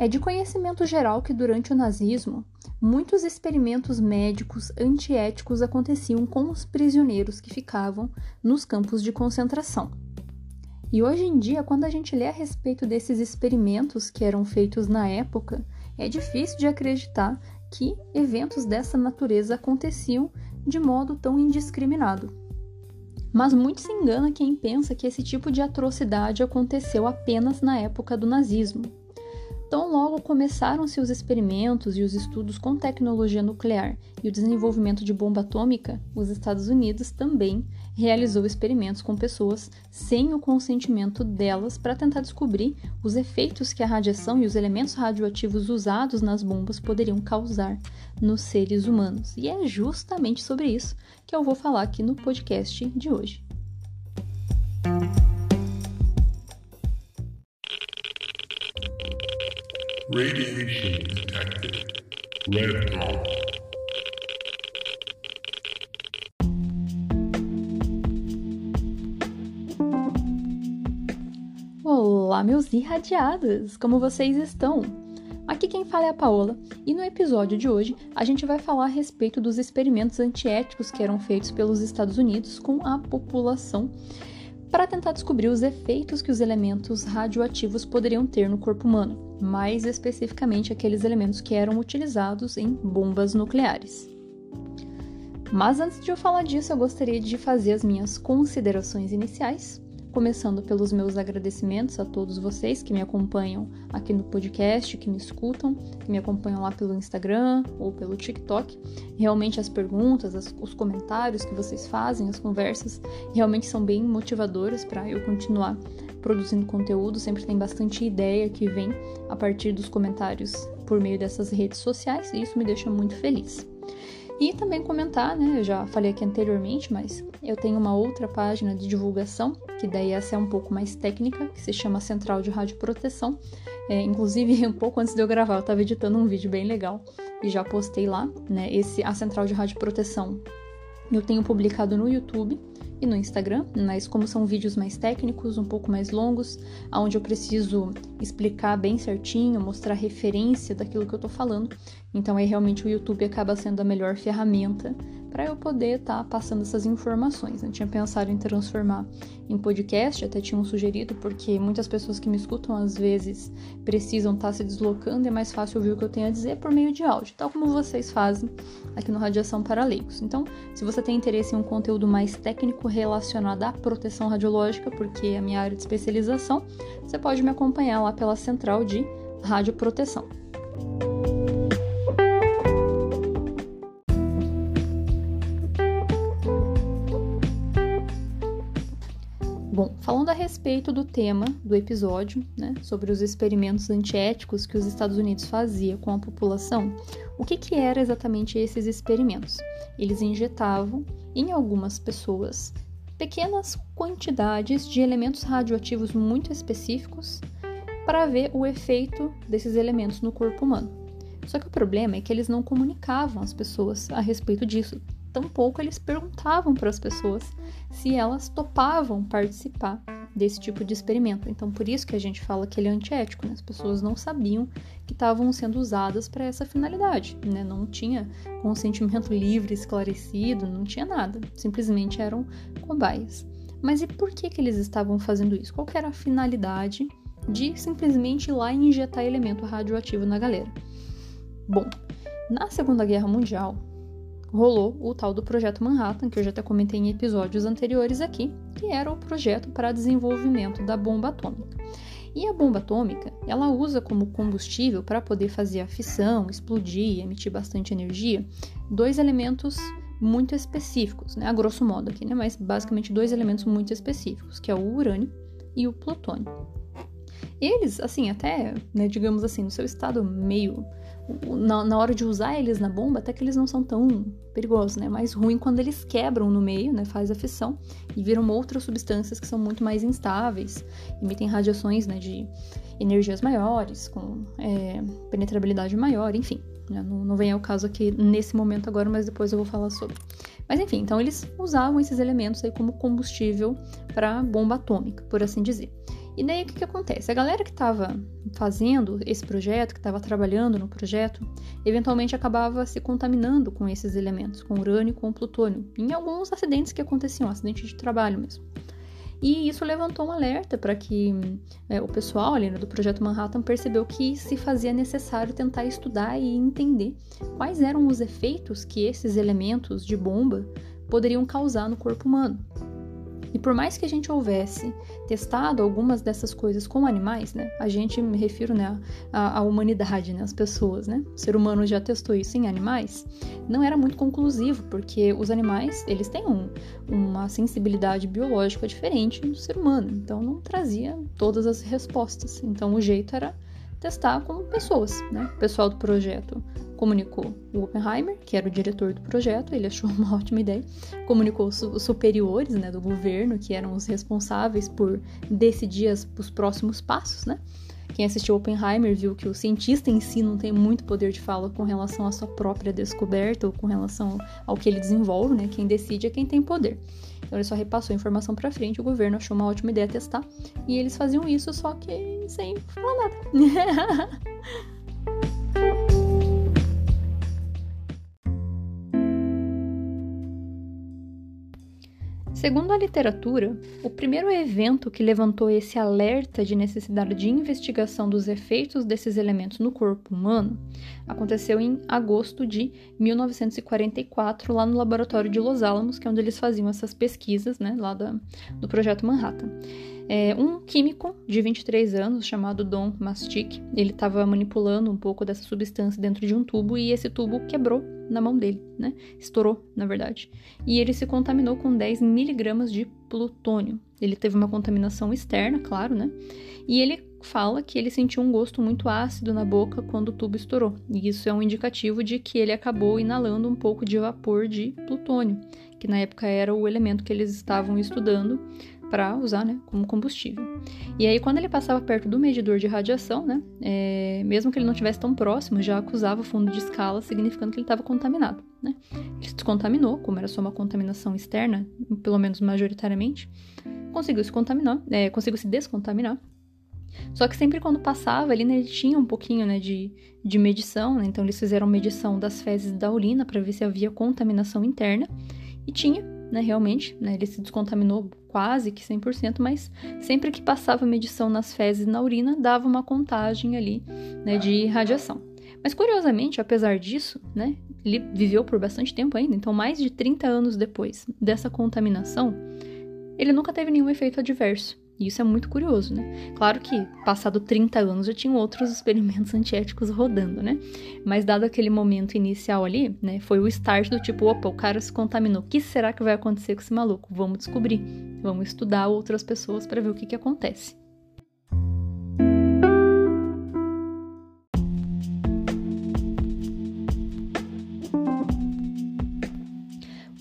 É de conhecimento geral que durante o nazismo, muitos experimentos médicos antiéticos aconteciam com os prisioneiros que ficavam nos campos de concentração. E hoje em dia, quando a gente lê a respeito desses experimentos que eram feitos na época, é difícil de acreditar que eventos dessa natureza aconteciam de modo tão indiscriminado. Mas muito se engana quem pensa que esse tipo de atrocidade aconteceu apenas na época do nazismo. Tão logo começaram-se os experimentos e os estudos com tecnologia nuclear e o desenvolvimento de bomba atômica, os Estados Unidos também realizou experimentos com pessoas sem o consentimento delas para tentar descobrir os efeitos que a radiação e os elementos radioativos usados nas bombas poderiam causar nos seres humanos. E é justamente sobre isso que eu vou falar aqui no podcast de hoje. Radiation detected. Red dawn. Olá, meus irradiados! Como vocês estão? Aqui quem fala é a Paola, e no episódio de hoje a gente vai falar a respeito dos experimentos antiéticos que eram feitos pelos Estados Unidos com a população para tentar descobrir os efeitos que os elementos radioativos poderiam ter no corpo humano, mais especificamente aqueles elementos que eram utilizados em bombas nucleares. Mas antes de eu falar disso, eu gostaria de fazer as minhas considerações iniciais começando pelos meus agradecimentos a todos vocês que me acompanham aqui no podcast, que me escutam, que me acompanham lá pelo Instagram ou pelo TikTok. Realmente as perguntas, as, os comentários que vocês fazem, as conversas, realmente são bem motivadoras para eu continuar produzindo conteúdo. Sempre tem bastante ideia que vem a partir dos comentários por meio dessas redes sociais e isso me deixa muito feliz. E também comentar, né? Eu já falei aqui anteriormente, mas eu tenho uma outra página de divulgação, que daí essa é um pouco mais técnica, que se chama Central de Rádio Proteção. É, inclusive, um pouco antes de eu gravar, eu estava editando um vídeo bem legal e já postei lá, né? Esse, a Central de Rádio Proteção eu tenho publicado no YouTube e no Instagram, mas como são vídeos mais técnicos, um pouco mais longos, onde eu preciso explicar bem certinho, mostrar referência daquilo que eu tô falando, então aí realmente o YouTube acaba sendo a melhor ferramenta para eu poder estar tá passando essas informações. Eu tinha pensado em transformar em podcast, até tinham sugerido, porque muitas pessoas que me escutam às vezes precisam estar tá se deslocando, é mais fácil ouvir o que eu tenho a dizer por meio de áudio, tal como vocês fazem aqui no Radiação para Leigos. Então, se você tem interesse em um conteúdo mais técnico relacionado à proteção radiológica, porque é a minha área de especialização, você pode me acompanhar lá pela central de radioproteção. Falando a respeito do tema do episódio, né, sobre os experimentos antiéticos que os Estados Unidos faziam com a população, o que, que eram exatamente esses experimentos? Eles injetavam em algumas pessoas pequenas quantidades de elementos radioativos muito específicos para ver o efeito desses elementos no corpo humano. Só que o problema é que eles não comunicavam às pessoas a respeito disso, tampouco eles perguntavam para as pessoas se elas topavam participar desse tipo de experimento. Então, por isso que a gente fala que ele é antiético, né? As pessoas não sabiam que estavam sendo usadas para essa finalidade, né? Não tinha consentimento livre, esclarecido, não tinha nada. Simplesmente eram cobaias. Mas e por que que eles estavam fazendo isso? Qual era a finalidade de simplesmente ir lá e injetar elemento radioativo na galera? Bom, na Segunda Guerra Mundial, rolou o tal do Projeto Manhattan, que eu já até comentei em episódios anteriores aqui, que era o projeto para desenvolvimento da bomba atômica. E a bomba atômica, ela usa como combustível para poder fazer a fissão, explodir emitir bastante energia, dois elementos muito específicos, né? A grosso modo aqui, né? Mas basicamente dois elementos muito específicos, que é o urânio e o plutônio. Eles, assim, até, né, digamos assim, no seu estado meio na, na, hora de usar eles na bomba, até que eles não são tão perigosos, né? Mais ruim quando eles quebram no meio, né? Faz a fissão e viram outras substâncias que são muito mais instáveis, emitem radiações, né? De energias maiores, com é, penetrabilidade maior, enfim. Né? Não, não vem ao caso aqui nesse momento agora, mas depois eu vou falar sobre. Mas enfim, então eles usavam esses elementos aí como combustível para bomba atômica, por assim dizer. E daí o que, que acontece? A galera que estava fazendo esse projeto, que estava trabalhando no projeto, eventualmente acabava se contaminando com esses elementos, com urânio e com plutônio, em alguns acidentes que aconteciam, acidente de trabalho mesmo. E isso levantou um alerta para que é, o pessoal ali né, do projeto Manhattan percebeu que se fazia necessário tentar estudar e entender quais eram os efeitos que esses elementos de bomba poderiam causar no corpo humano. E por mais que a gente houvesse testado algumas dessas coisas com animais, né? A gente, me refiro, né, à, à humanidade, né? As pessoas, né? O ser humano já testou isso em animais. Não era muito conclusivo, porque os animais, eles têm um, uma sensibilidade biológica diferente do ser humano. Então, não trazia todas as respostas. Então, o jeito era testar com pessoas, né? O pessoal do projeto comunicou o Oppenheimer, que era o diretor do projeto, ele achou uma ótima ideia, comunicou os superiores né, do governo, que eram os responsáveis por decidir as, os próximos passos, né? Quem assistiu Oppenheimer viu que o cientista em si não tem muito poder de fala com relação à sua própria descoberta ou com relação ao que ele desenvolve, né? Quem decide é quem tem poder. Então ele só repassou a informação para frente, o governo achou uma ótima ideia testar, e eles faziam isso só que sem falar nada. Segundo a literatura, o primeiro evento que levantou esse alerta de necessidade de investigação dos efeitos desses elementos no corpo humano aconteceu em agosto de 1944, lá no laboratório de Los Alamos, que é onde eles faziam essas pesquisas, né, lá da, do projeto Manhattan. É, um químico de 23 anos, chamado Don Mastic, ele estava manipulando um pouco dessa substância dentro de um tubo e esse tubo quebrou na mão dele, né? Estourou, na verdade. E ele se contaminou com 10 miligramas de plutônio. Ele teve uma contaminação externa, claro, né? E ele fala que ele sentiu um gosto muito ácido na boca quando o tubo estourou. E isso é um indicativo de que ele acabou inalando um pouco de vapor de plutônio, que na época era o elemento que eles estavam estudando para usar né, como combustível. E aí, quando ele passava perto do medidor de radiação, né, é, mesmo que ele não estivesse tão próximo, já acusava o fundo de escala, significando que ele estava contaminado. Né? Ele se descontaminou, como era só uma contaminação externa, pelo menos majoritariamente, conseguiu se contaminar, é, conseguiu se descontaminar. Só que sempre quando passava ali, né, ele tinha um pouquinho né, de, de medição, né? então eles fizeram medição das fezes da urina para ver se havia contaminação interna, e tinha, né, realmente, né, ele se descontaminou quase que 100%, mas sempre que passava medição nas fezes e na urina, dava uma contagem ali né, de radiação. Mas curiosamente, apesar disso, né, ele viveu por bastante tempo ainda, então mais de 30 anos depois dessa contaminação, ele nunca teve nenhum efeito adverso. E isso é muito curioso, né? Claro que, passado 30 anos, já tinham outros experimentos antiéticos rodando, né? Mas dado aquele momento inicial ali, né? Foi o start do tipo, opa, o cara se contaminou. O que será que vai acontecer com esse maluco? Vamos descobrir. Vamos estudar outras pessoas para ver o que, que acontece.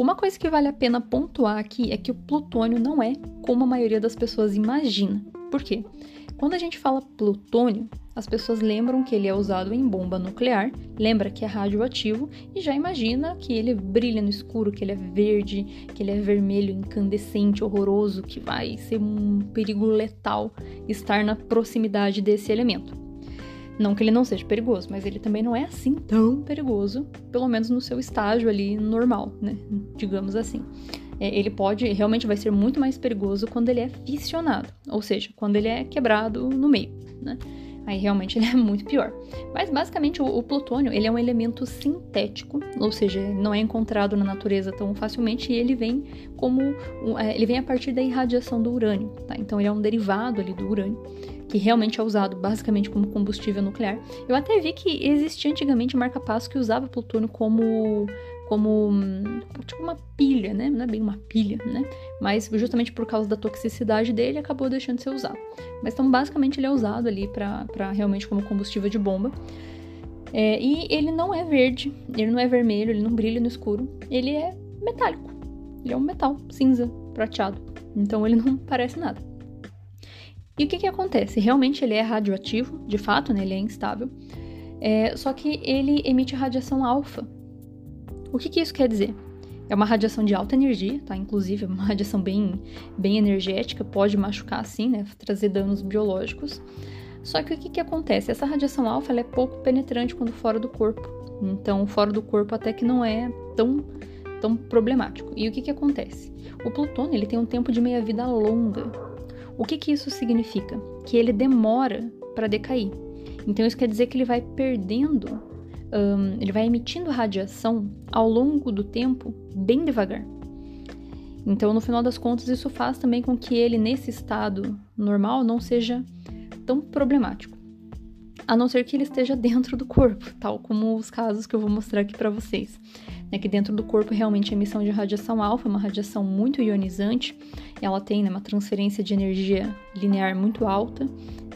Uma coisa que vale a pena pontuar aqui é que o plutônio não é como a maioria das pessoas imagina. Por quê? Quando a gente fala plutônio, as pessoas lembram que ele é usado em bomba nuclear, lembra que é radioativo e já imagina que ele brilha no escuro, que ele é verde, que ele é vermelho, incandescente, horroroso, que vai ser um perigo letal estar na proximidade desse elemento. Não que ele não seja perigoso, mas ele também não é assim tão perigoso, pelo menos no seu estágio ali normal, né? Digamos assim. É, ele pode, realmente vai ser muito mais perigoso quando ele é fissionado, ou seja, quando ele é quebrado no meio, né? Aí realmente ele é muito pior. Mas basicamente o, o, plutônio ele é um elemento sintético, ou seja, não é encontrado na natureza tão facilmente e ele vem como é, ele vem a partir da irradiação do urânio, tá? Então ele é um derivado ali do urânio que realmente é usado basicamente como combustível nuclear. Eu até vi que existia antigamente marca-passo que usava plutônio como como tipo uma pilha, né? Não é bem uma pilha, né? Mas justamente por causa da toxicidade dele acabou deixando de ser usado. Mas então basicamente ele é usado ali para realmente como combustível de bomba. É, e ele não é verde, ele não é vermelho, ele não brilha no escuro, ele é metálico. Ele é um metal cinza, prateado. Então ele não parece nada. E o que, que acontece? Realmente ele é radioativo, de fato, né? ele é instável. É, só que ele emite radiação alfa. O que, que isso quer dizer? É uma radiação de alta energia, tá? Inclusive, é uma radiação bem, bem energética, pode machucar assim, né? Trazer danos biológicos. Só que o que, que acontece? Essa radiação alfa é pouco penetrante quando fora do corpo. Então, fora do corpo até que não é tão, tão problemático. E o que, que acontece? O plutônio ele tem um tempo de meia-vida longa. O que, que isso significa? Que ele demora para decair. Então, isso quer dizer que ele vai perdendo um, ele vai emitindo radiação ao longo do tempo bem devagar. Então, no final das contas, isso faz também com que ele, nesse estado normal, não seja tão problemático. A não ser que ele esteja dentro do corpo, tal como os casos que eu vou mostrar aqui para vocês. É que dentro do corpo realmente a emissão de radiação alfa é uma radiação muito ionizante, ela tem né, uma transferência de energia linear muito alta,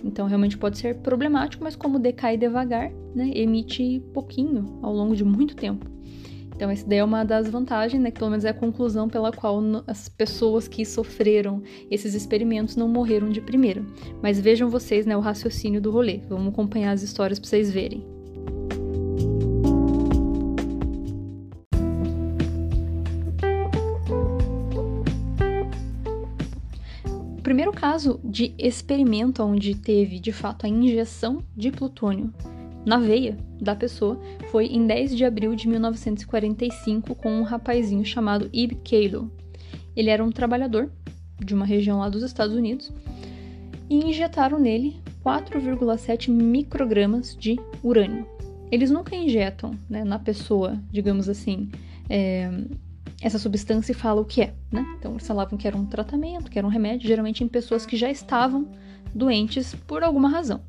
então realmente pode ser problemático, mas como decai devagar, né, emite pouquinho ao longo de muito tempo. Então, essa daí é uma das vantagens, né? Que pelo menos é a conclusão pela qual as pessoas que sofreram esses experimentos não morreram de primeira. Mas vejam vocês, né, o raciocínio do rolê. Vamos acompanhar as histórias para vocês verem. Primeiro caso de experimento onde teve de fato a injeção de plutônio na veia da pessoa foi em 10 de abril de 1945 com um rapazinho chamado Ib Calo. Ele era um trabalhador de uma região lá dos Estados Unidos e injetaram nele 4,7 microgramas de urânio. Eles nunca injetam né, na pessoa, digamos assim, é, essa substância e falam o que é, né? Então eles falavam que era um tratamento, que era um remédio, geralmente em pessoas que já estavam doentes por alguma razão.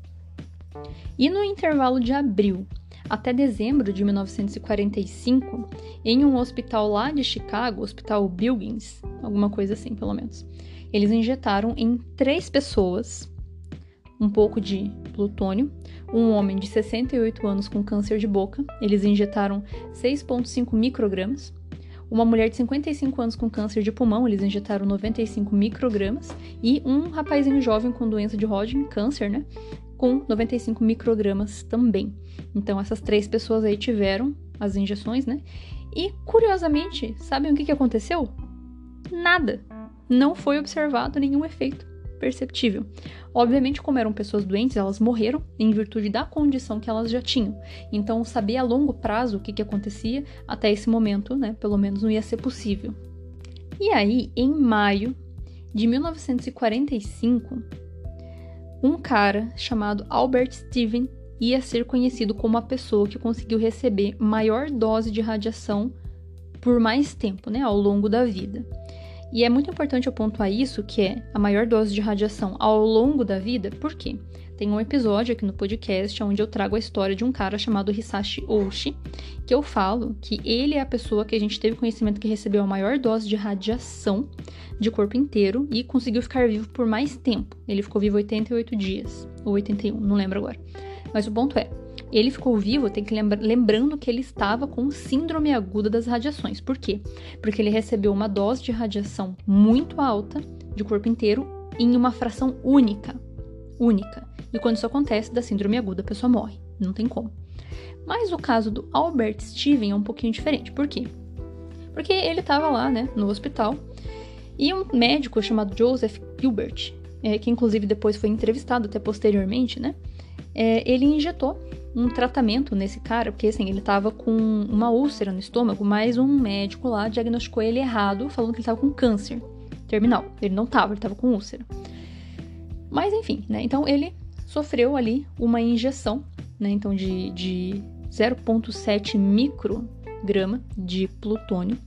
E no intervalo de abril até dezembro de 1945, em um hospital lá de Chicago, Hospital Bilgins, alguma coisa assim, pelo menos, eles injetaram em três pessoas um pouco de plutônio, um homem de 68 anos com câncer de boca, eles injetaram 6,5 microgramas, uma mulher de 55 anos com câncer de pulmão, eles injetaram 95 microgramas, e um rapazinho jovem com doença de Hodgkin, câncer, né? Com 95 microgramas também. Então, essas três pessoas aí tiveram as injeções, né? E, curiosamente, sabem o que, que aconteceu? Nada. Não foi observado nenhum efeito perceptível. Obviamente, como eram pessoas doentes, elas morreram em virtude da condição que elas já tinham. Então, saber a longo prazo o que, que acontecia até esse momento, né, pelo menos não ia ser possível. E aí, em maio de 1945, um cara chamado Albert Steven ia ser conhecido como a pessoa que conseguiu receber maior dose de radiação por mais tempo, né, ao longo da vida. E é muito importante eu pontuar isso, que é a maior dose de radiação ao longo da vida, por quê? Tem um episódio aqui no podcast onde eu trago a história de um cara chamado Hisashi Oshi, que eu falo que ele é a pessoa que a gente teve conhecimento que recebeu a maior dose de radiação de corpo inteiro e conseguiu ficar vivo por mais tempo. Ele ficou vivo 88 dias, ou 81, não lembro agora. Mas o ponto é, ele ficou vivo, tem que lembra lembrando que ele estava com síndrome aguda das radiações. Por quê? Porque ele recebeu uma dose de radiação muito alta de corpo inteiro em uma fração única. Única. E quando isso acontece, da síndrome aguda, a pessoa morre. Não tem como. Mas o caso do Albert Steven é um pouquinho diferente. Por quê? Porque ele estava lá, né, no hospital, e um médico chamado Joseph Gilbert, é, que inclusive depois foi entrevistado até posteriormente, né, é, ele injetou um tratamento nesse cara, porque assim, ele tava com uma úlcera no estômago, mas um médico lá diagnosticou ele errado, falando que ele tava com câncer terminal. Ele não tava, ele tava com úlcera. Mas enfim, né? Então ele sofreu ali uma injeção, né? Então de, de 0,7 micrograma de plutônio.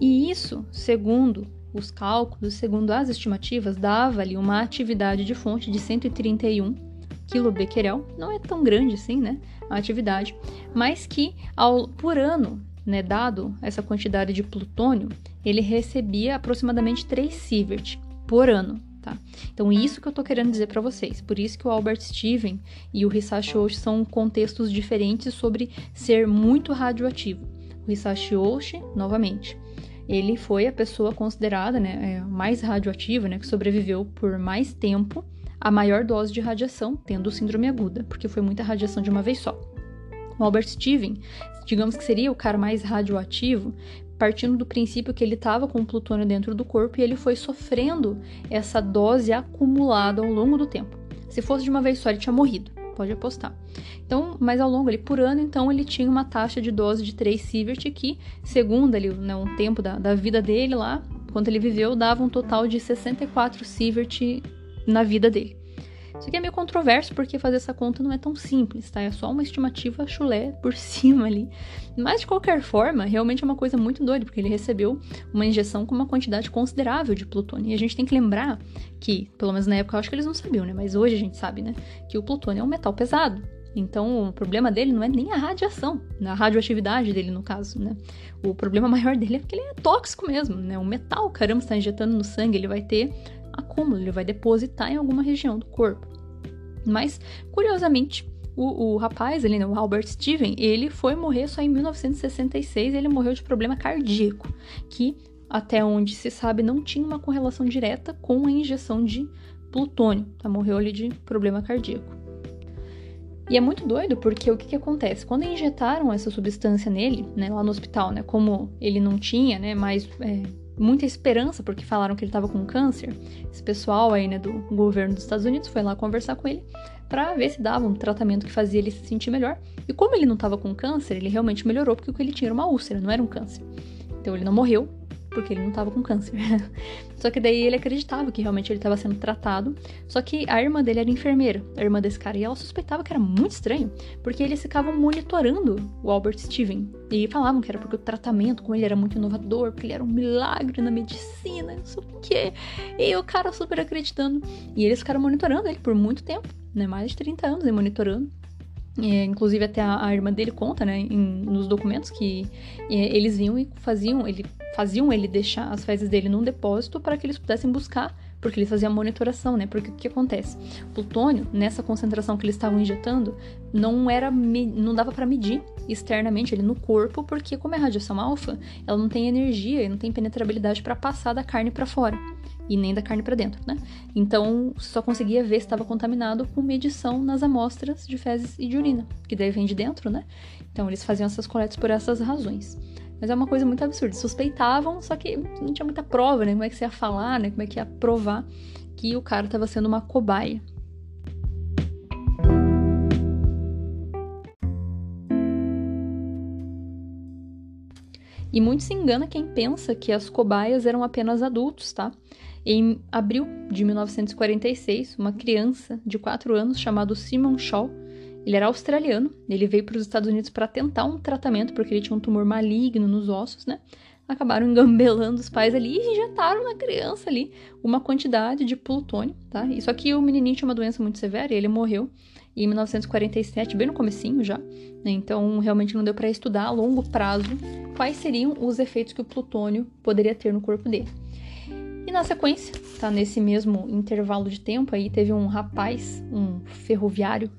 E isso, segundo os cálculos, segundo as estimativas, dava ali uma atividade de fonte de 131 quilobecquerel, não é tão grande assim, né, a atividade, mas que ao, por ano, né, dado essa quantidade de plutônio, ele recebia aproximadamente 3 sievert por ano, tá? Então isso que eu tô querendo dizer para vocês. Por isso que o Albert Steven e o Hisashi Oshi são contextos diferentes sobre ser muito radioativo. O Hisashi Oshi, novamente, ele foi a pessoa considerada, né, é, mais radioativa, né, que sobreviveu por mais tempo a maior dose de radiação, tendo síndrome aguda, porque foi muita radiação de uma vez só. O Albert Steven, digamos que seria o cara mais radioativo, partindo do princípio que ele estava com o plutônio dentro do corpo e ele foi sofrendo essa dose acumulada ao longo do tempo. Se fosse de uma vez só, ele tinha morrido, pode apostar. Então, mas ao longo ali, por ano, então, ele tinha uma taxa de dose de 3 sievert que, segundo ali, né, um tempo da, da vida dele lá, quando ele viveu, dava um total de 64 sievert na vida dele. Isso aqui é meio controverso porque fazer essa conta não é tão simples, tá? É só uma estimativa chulé por cima ali. Mas de qualquer forma, realmente é uma coisa muito doida, porque ele recebeu uma injeção com uma quantidade considerável de plutônio. E a gente tem que lembrar que, pelo menos na época, eu acho que eles não sabiam, né? Mas hoje a gente sabe, né? Que o plutônio é um metal pesado. Então, o problema dele não é nem a radiação, a radioatividade dele, no caso, né? O problema maior dele é que ele é tóxico mesmo, né? O metal, caramba, está injetando no sangue, ele vai ter acúmulo, ele vai depositar em alguma região do corpo. Mas, curiosamente, o, o rapaz né, o Albert Steven, ele foi morrer só em 1966, ele morreu de problema cardíaco, que até onde se sabe não tinha uma correlação direta com a injeção de plutônio, tá? Morreu ali de problema cardíaco. E é muito doido porque o que, que acontece? Quando injetaram essa substância nele, né, lá no hospital, né, como ele não tinha, né, mais é, muita esperança, porque falaram que ele estava com câncer. Esse pessoal aí, né, do governo dos Estados Unidos foi lá conversar com ele para ver se dava um tratamento que fazia ele se sentir melhor. E como ele não estava com câncer, ele realmente melhorou porque o que ele tinha era uma úlcera, não era um câncer. Então ele não morreu, porque ele não estava com câncer. só que daí ele acreditava que realmente ele estava sendo tratado. Só que a irmã dele era enfermeira, a irmã desse cara, e ela suspeitava que era muito estranho, porque eles ficavam monitorando o Albert Steven. E falavam que era porque o tratamento com ele era muito inovador, porque ele era um milagre na medicina, não sei o quê. E o cara super acreditando. E eles ficaram monitorando ele por muito tempo, né? Mais de 30 anos, monitorando. É, inclusive até a, a, irmã dele conta, né, em, nos documentos que é, eles vinham e faziam, ele faziam ele deixar as fezes dele num depósito para que eles pudessem buscar, porque eles faziam monitoração, né? Porque o que acontece? Plutônio, nessa concentração que eles estavam injetando, não era não dava para medir externamente ele no corpo, porque como é radiação alfa, ela não tem energia e não tem penetrabilidade para passar da carne para fora e nem da carne para dentro, né? Então só conseguia ver se estava contaminado com medição nas amostras de fezes e de urina, que daí vem de dentro, né? Então eles faziam essas coletas por essas razões. Mas é uma coisa muito absurda. Suspeitavam, só que não tinha muita prova, né? Como é que você ia falar, né? Como é que ia provar que o cara estava sendo uma cobaia. E muito se engana quem pensa que as cobaias eram apenas adultos, tá? Em abril de 1946, uma criança de 4 anos chamado Simon Shaw ele era australiano, ele veio para os Estados Unidos para tentar um tratamento porque ele tinha um tumor maligno nos ossos, né? Acabaram engambelando os pais ali e injetaram na criança ali uma quantidade de plutônio, tá? Isso aqui o menininho tinha uma doença muito severa e ele morreu em 1947, bem no comecinho já. Né? Então, realmente não deu para estudar a longo prazo quais seriam os efeitos que o plutônio poderia ter no corpo dele. E na sequência, tá nesse mesmo intervalo de tempo aí, teve um rapaz, um ferroviário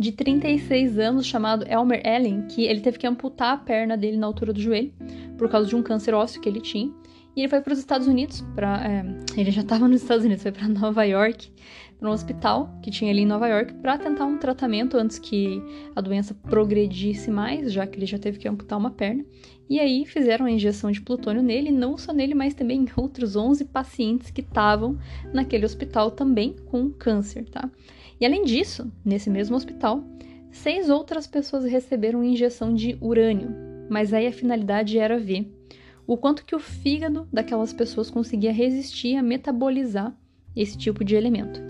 de 36 anos chamado Elmer Allen, que ele teve que amputar a perna dele na altura do joelho por causa de um câncer ósseo que ele tinha. E ele foi para os Estados Unidos, para é, ele já estava nos Estados Unidos, foi para Nova York, para um hospital que tinha ali em Nova York, para tentar um tratamento antes que a doença progredisse mais, já que ele já teve que amputar uma perna. E aí fizeram a injeção de plutônio nele, não só nele, mas também em outros 11 pacientes que estavam naquele hospital também com câncer, tá? E além disso, nesse mesmo hospital, seis outras pessoas receberam injeção de urânio, mas aí a finalidade era ver o quanto que o fígado daquelas pessoas conseguia resistir a metabolizar esse tipo de elemento.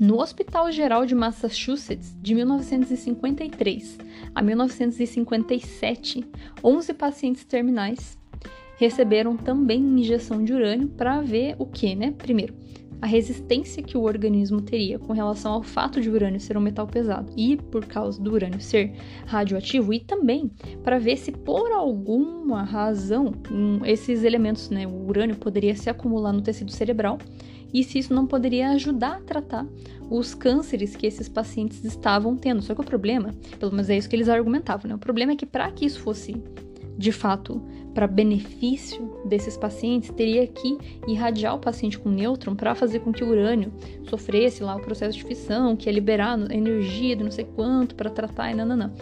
No Hospital Geral de Massachusetts, de 1953 a 1957, 11 pacientes terminais receberam também injeção de urânio para ver o que, né? Primeiro, a resistência que o organismo teria com relação ao fato de o urânio ser um metal pesado e por causa do urânio ser radioativo, e também para ver se por alguma razão esses elementos, né, o urânio poderia se acumular no tecido cerebral e se isso não poderia ajudar a tratar os cânceres que esses pacientes estavam tendo. Só que o problema, pelo menos é isso que eles argumentavam, né? O problema é que para que isso fosse de fato para benefício desses pacientes, teria que irradiar o paciente com nêutron para fazer com que o urânio sofresse lá o processo de fissão, que ia liberar energia de não sei quanto para tratar e nananã.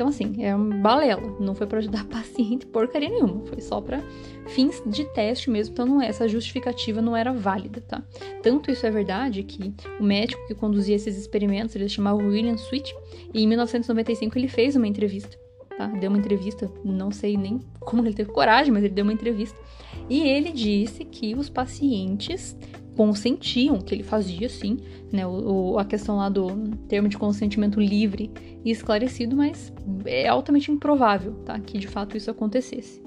Então, assim, é uma balela. Não foi para ajudar paciente porcaria nenhuma. Foi só para fins de teste mesmo. Então, não é, essa justificativa não era válida, tá? Tanto isso é verdade que o médico que conduzia esses experimentos, ele se chamava William Sweet, e em 1995 ele fez uma entrevista tá? Deu uma entrevista, não sei nem como ele teve coragem, mas ele deu uma entrevista. E ele disse que os pacientes consentiam, que ele fazia sim, né? O, a questão lá do termo de consentimento livre e esclarecido, mas é altamente improvável, tá? Que de fato isso acontecesse.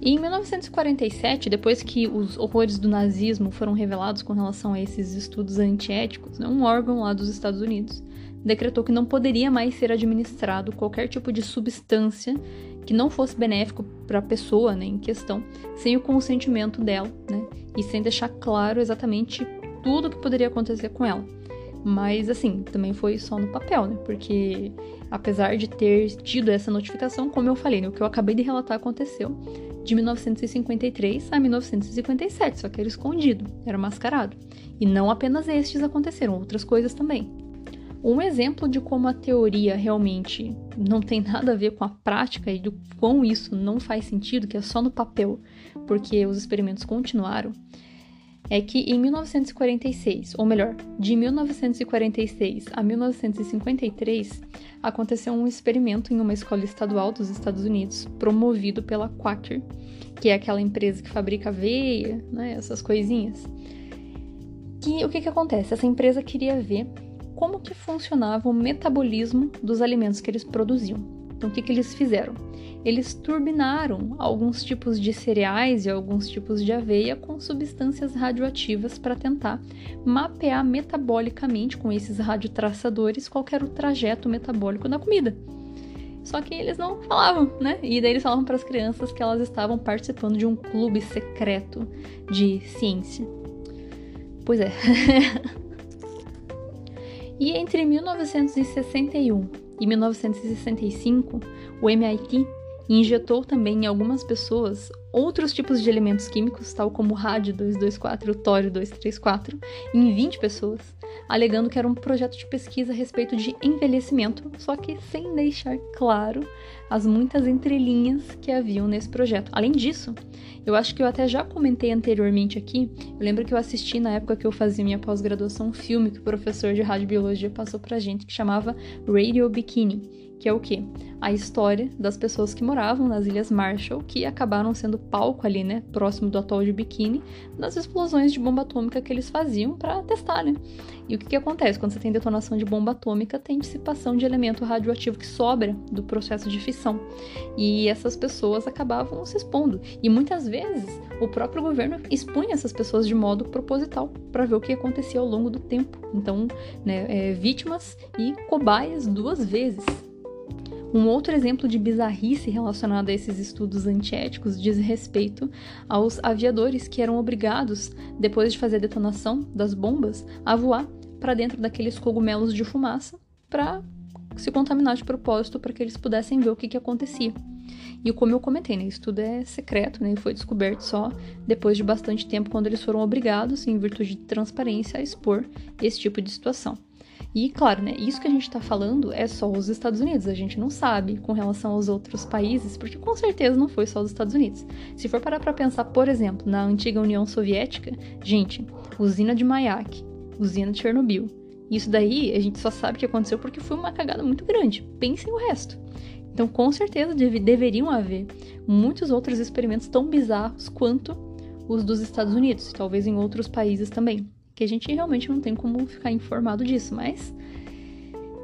E em 1947, depois que os horrores do nazismo foram revelados com relação a esses estudos antiéticos, né, um órgão lá dos Estados Unidos decretou que não poderia mais ser administrado qualquer tipo de substância que não fosse benéfico para a pessoa né, em questão, sem o consentimento dela, né, e sem deixar claro exatamente tudo o que poderia acontecer com ela. Mas assim, também foi só no papel, né? Porque apesar de ter tido essa notificação, como eu falei, né, o que eu acabei de relatar aconteceu de 1953 a 1957, só que era escondido, era mascarado. E não apenas estes aconteceram, outras coisas também. Um exemplo de como a teoria realmente não tem nada a ver com a prática e de quão isso não faz sentido, que é só no papel, porque os experimentos continuaram, é que em 1946, ou melhor, de 1946 a 1953, aconteceu um experimento em uma escola estadual dos Estados Unidos, promovido pela Quaker, que é aquela empresa que fabrica aveia, né, essas coisinhas. Que o que, que acontece? Essa empresa queria ver como que funcionava o metabolismo dos alimentos que eles produziam. Então, o que, que eles fizeram? Eles turbinaram alguns tipos de cereais e alguns tipos de aveia com substâncias radioativas para tentar mapear metabolicamente com esses radiotraçadores qual era o trajeto metabólico da comida. Só que eles não falavam, né? E daí eles falavam para as crianças que elas estavam participando de um clube secreto de ciência. Pois é. E entre 1961 e 1965, o MIT injetou também em algumas pessoas outros tipos de elementos químicos, tal como rádio 224 e tório 234, em 20 pessoas, alegando que era um projeto de pesquisa a respeito de envelhecimento, só que sem deixar claro as muitas entrelinhas que haviam nesse projeto. Além disso, eu acho que eu até já comentei anteriormente aqui. Eu lembro que eu assisti na época que eu fazia minha pós-graduação um filme que o professor de radiobiologia passou pra gente que chamava Radio Bikini que é o quê? A história das pessoas que moravam nas Ilhas Marshall, que acabaram sendo palco ali, né, próximo do atol de Bikini, das explosões de bomba atômica que eles faziam para testar, né? E o que, que acontece? Quando você tem detonação de bomba atômica, tem dissipação de elemento radioativo que sobra do processo de fissão. E essas pessoas acabavam se expondo. E muitas vezes o próprio governo expunha essas pessoas de modo proposital para ver o que acontecia ao longo do tempo. Então, né, é, vítimas e cobaias duas vezes. Um outro exemplo de bizarrice relacionado a esses estudos antiéticos diz respeito aos aviadores que eram obrigados, depois de fazer a detonação das bombas, a voar para dentro daqueles cogumelos de fumaça para se contaminar de propósito para que eles pudessem ver o que, que acontecia. E como eu comentei, né, isso tudo é secreto, né, e foi descoberto só depois de bastante tempo, quando eles foram obrigados, em virtude de transparência, a expor esse tipo de situação. E claro, né, isso que a gente está falando é só os Estados Unidos, a gente não sabe com relação aos outros países, porque com certeza não foi só os Estados Unidos. Se for parar para pensar, por exemplo, na antiga União Soviética, gente, usina de Mayak, usina de Chernobyl. Isso daí a gente só sabe que aconteceu porque foi uma cagada muito grande. Pensem o resto. Então, com certeza deve, deveriam haver muitos outros experimentos tão bizarros quanto os dos Estados Unidos, talvez em outros países também que a gente realmente não tem como ficar informado disso, mas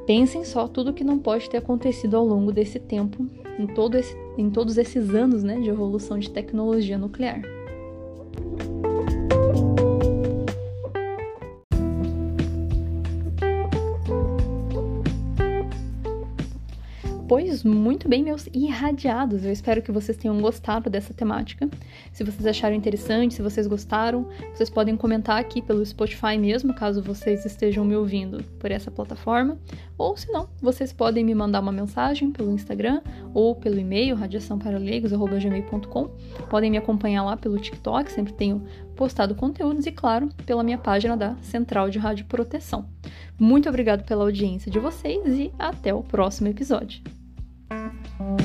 pensem só tudo que não pode ter acontecido ao longo desse tempo, em, todo esse, em todos esses anos né, de evolução de tecnologia nuclear. Muito bem, meus irradiados. Eu espero que vocês tenham gostado dessa temática. Se vocês acharam interessante, se vocês gostaram, vocês podem comentar aqui pelo Spotify mesmo, caso vocês estejam me ouvindo por essa plataforma. Ou se não, vocês podem me mandar uma mensagem pelo Instagram ou pelo e-mail radiaçãoparaleigos@gmail.com. Podem me acompanhar lá pelo TikTok, sempre tenho postado conteúdos e claro, pela minha página da Central de Rádio Proteção. Muito obrigado pela audiência de vocês e até o próximo episódio. Música